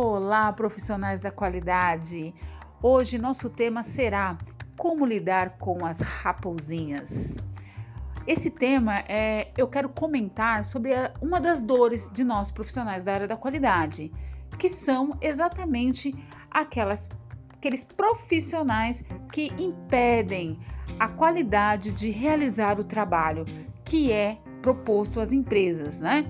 Olá, profissionais da qualidade! Hoje nosso tema será como lidar com as raposinhas. Esse tema é, eu quero comentar sobre a, uma das dores de nós profissionais da área da qualidade, que são exatamente aquelas, aqueles profissionais que impedem a qualidade de realizar o trabalho que é proposto às empresas, né?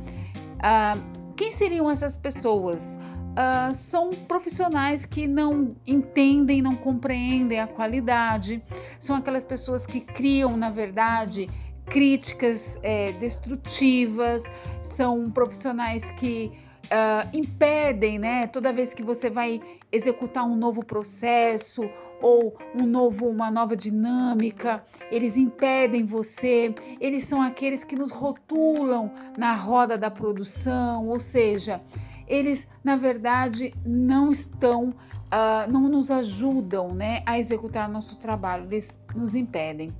Ah, quem seriam essas pessoas? Uh, são profissionais que não entendem, não compreendem a qualidade, são aquelas pessoas que criam, na verdade, críticas é, destrutivas, são profissionais que uh, impedem, né? Toda vez que você vai executar um novo processo ou um novo, uma nova dinâmica, eles impedem você, eles são aqueles que nos rotulam na roda da produção, ou seja, eles na verdade não estão, uh, não nos ajudam né, a executar nosso trabalho, eles nos impedem.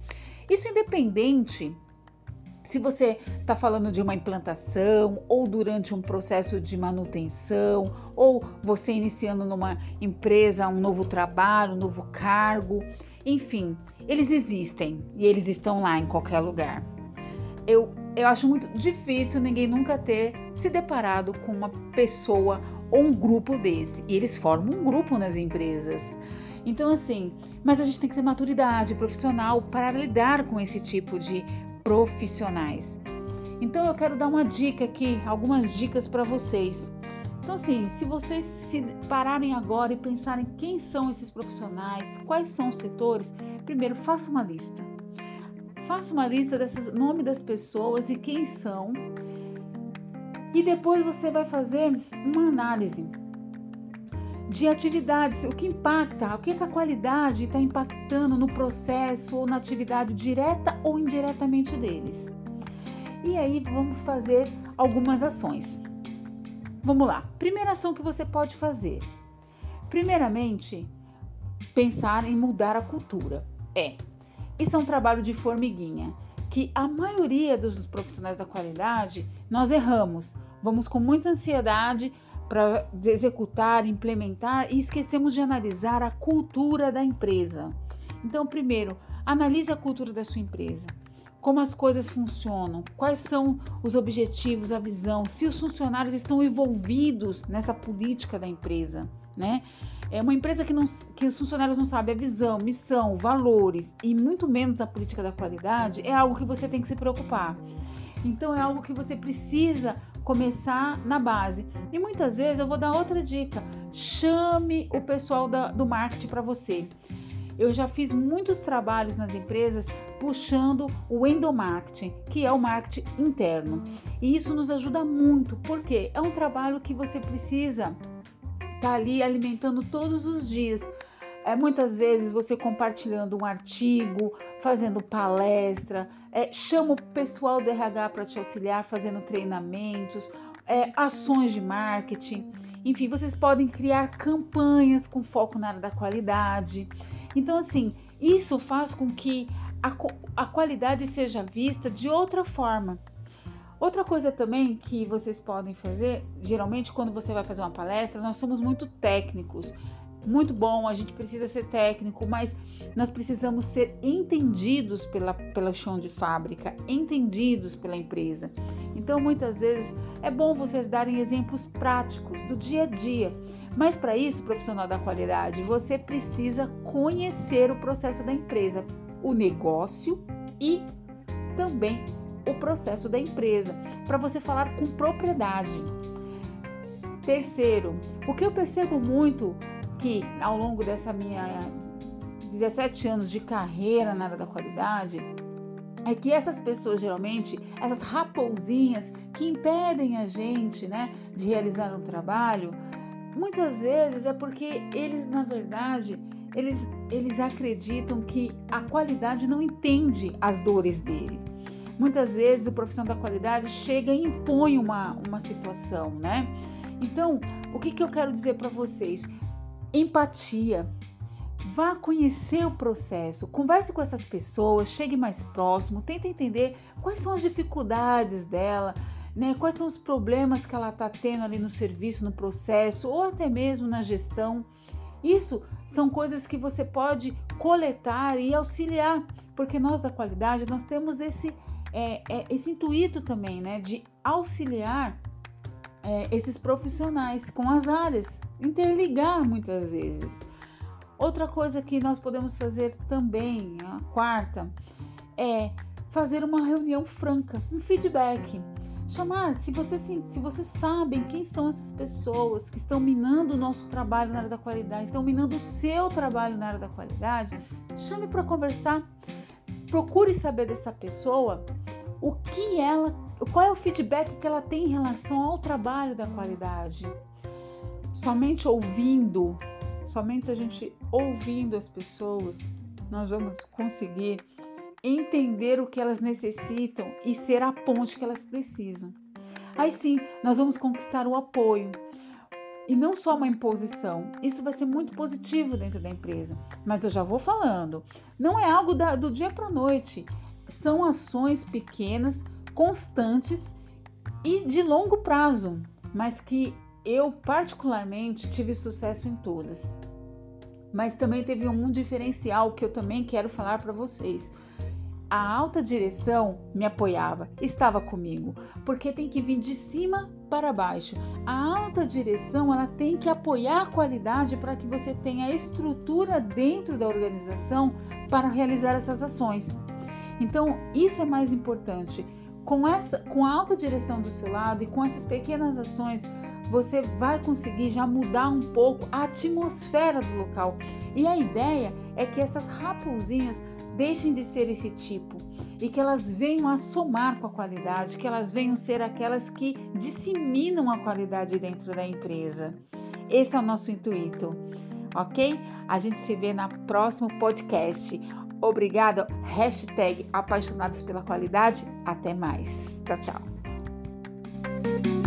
Isso independente se você está falando de uma implantação ou durante um processo de manutenção ou você iniciando numa empresa um novo trabalho, um novo cargo, enfim, eles existem e eles estão lá em qualquer lugar. Eu, eu acho muito difícil ninguém nunca ter se deparado com uma pessoa ou um grupo desse. E eles formam um grupo nas empresas. Então, assim, mas a gente tem que ter maturidade profissional para lidar com esse tipo de profissionais. Então eu quero dar uma dica aqui, algumas dicas para vocês. Então assim, se vocês se pararem agora e pensarem quem são esses profissionais, quais são os setores, primeiro faça uma lista. Faça uma lista desses nome das pessoas e quem são. E depois você vai fazer uma análise de atividades, o que impacta, o que, que a qualidade está impactando no processo ou na atividade direta ou indiretamente deles. E aí vamos fazer algumas ações. Vamos lá. Primeira ação que você pode fazer. Primeiramente, pensar em mudar a cultura. É. Isso é um trabalho de formiguinha que a maioria dos profissionais da qualidade nós erramos. Vamos com muita ansiedade para executar, implementar e esquecemos de analisar a cultura da empresa. Então, primeiro, analise a cultura da sua empresa. Como as coisas funcionam, quais são os objetivos, a visão, se os funcionários estão envolvidos nessa política da empresa, né? É uma empresa que, não, que os funcionários não sabem a visão, missão, valores e muito menos a política da qualidade, é algo que você tem que se preocupar. Então é algo que você precisa começar na base. E muitas vezes eu vou dar outra dica: chame o pessoal da, do marketing para você. Eu já fiz muitos trabalhos nas empresas puxando o endomarketing, que é o marketing interno. E isso nos ajuda muito, porque é um trabalho que você precisa tá ali alimentando todos os dias é, muitas vezes você compartilhando um artigo, fazendo palestra, é, chama o pessoal do RH para te auxiliar fazendo treinamentos, é, ações de marketing. Enfim, vocês podem criar campanhas com foco na área da qualidade. Então, assim, isso faz com que a, a qualidade seja vista de outra forma. Outra coisa também que vocês podem fazer, geralmente quando você vai fazer uma palestra, nós somos muito técnicos muito bom, a gente precisa ser técnico, mas nós precisamos ser entendidos pela, pela chão de fábrica, entendidos pela empresa. Então, muitas vezes é bom vocês darem exemplos práticos do dia a dia. Mas para isso, profissional da qualidade, você precisa conhecer o processo da empresa, o negócio e também o processo da empresa, para você falar com propriedade. Terceiro, o que eu percebo muito que ao longo dessa minha 17 anos de carreira na área da qualidade, é que essas pessoas geralmente, essas raposinhas que impedem a gente, né, de realizar um trabalho, muitas vezes é porque eles, na verdade, eles, eles acreditam que a qualidade não entende as dores dele. Muitas vezes o profissional da qualidade chega e impõe uma, uma situação, né? Então, o que, que eu quero dizer para vocês? empatia. Vá conhecer o processo, converse com essas pessoas, chegue mais próximo, tente entender quais são as dificuldades dela né? Quais são os problemas que ela está tendo ali no serviço, no processo ou até mesmo na gestão. Isso são coisas que você pode coletar e auxiliar, porque nós da qualidade nós temos esse é, é, esse intuito também, né, de auxiliar é, esses profissionais com as áreas, interligar muitas vezes. Outra coisa que nós podemos fazer também, a quarta, é fazer uma reunião franca, um feedback. Chamar, se você se vocês sabem quem são essas pessoas que estão minando o nosso trabalho na área da qualidade, estão minando o seu trabalho na área da qualidade, chame para conversar. Procure saber dessa pessoa o que ela, qual é o feedback que ela tem em relação ao trabalho da qualidade. Somente ouvindo, somente a gente ouvindo as pessoas, nós vamos conseguir entender o que elas necessitam e ser a ponte que elas precisam. Aí sim, nós vamos conquistar o apoio. E não só uma imposição. Isso vai ser muito positivo dentro da empresa. Mas eu já vou falando. Não é algo da, do dia para noite. São ações pequenas, constantes e de longo prazo, mas que eu particularmente tive sucesso em todas. Mas também teve um diferencial que eu também quero falar para vocês a alta direção me apoiava, estava comigo, porque tem que vir de cima para baixo. A alta direção ela tem que apoiar a qualidade para que você tenha estrutura dentro da organização para realizar essas ações. Então, isso é mais importante. Com essa, com a alta direção do seu lado e com essas pequenas ações, você vai conseguir já mudar um pouco a atmosfera do local. E a ideia é que essas raposinhas deixem de ser esse tipo e que elas venham a somar com a qualidade, que elas venham ser aquelas que disseminam a qualidade dentro da empresa. Esse é o nosso intuito, ok? A gente se vê na próximo podcast. Obrigada. Hashtag apaixonados pela qualidade. Até mais. Tchau, tchau.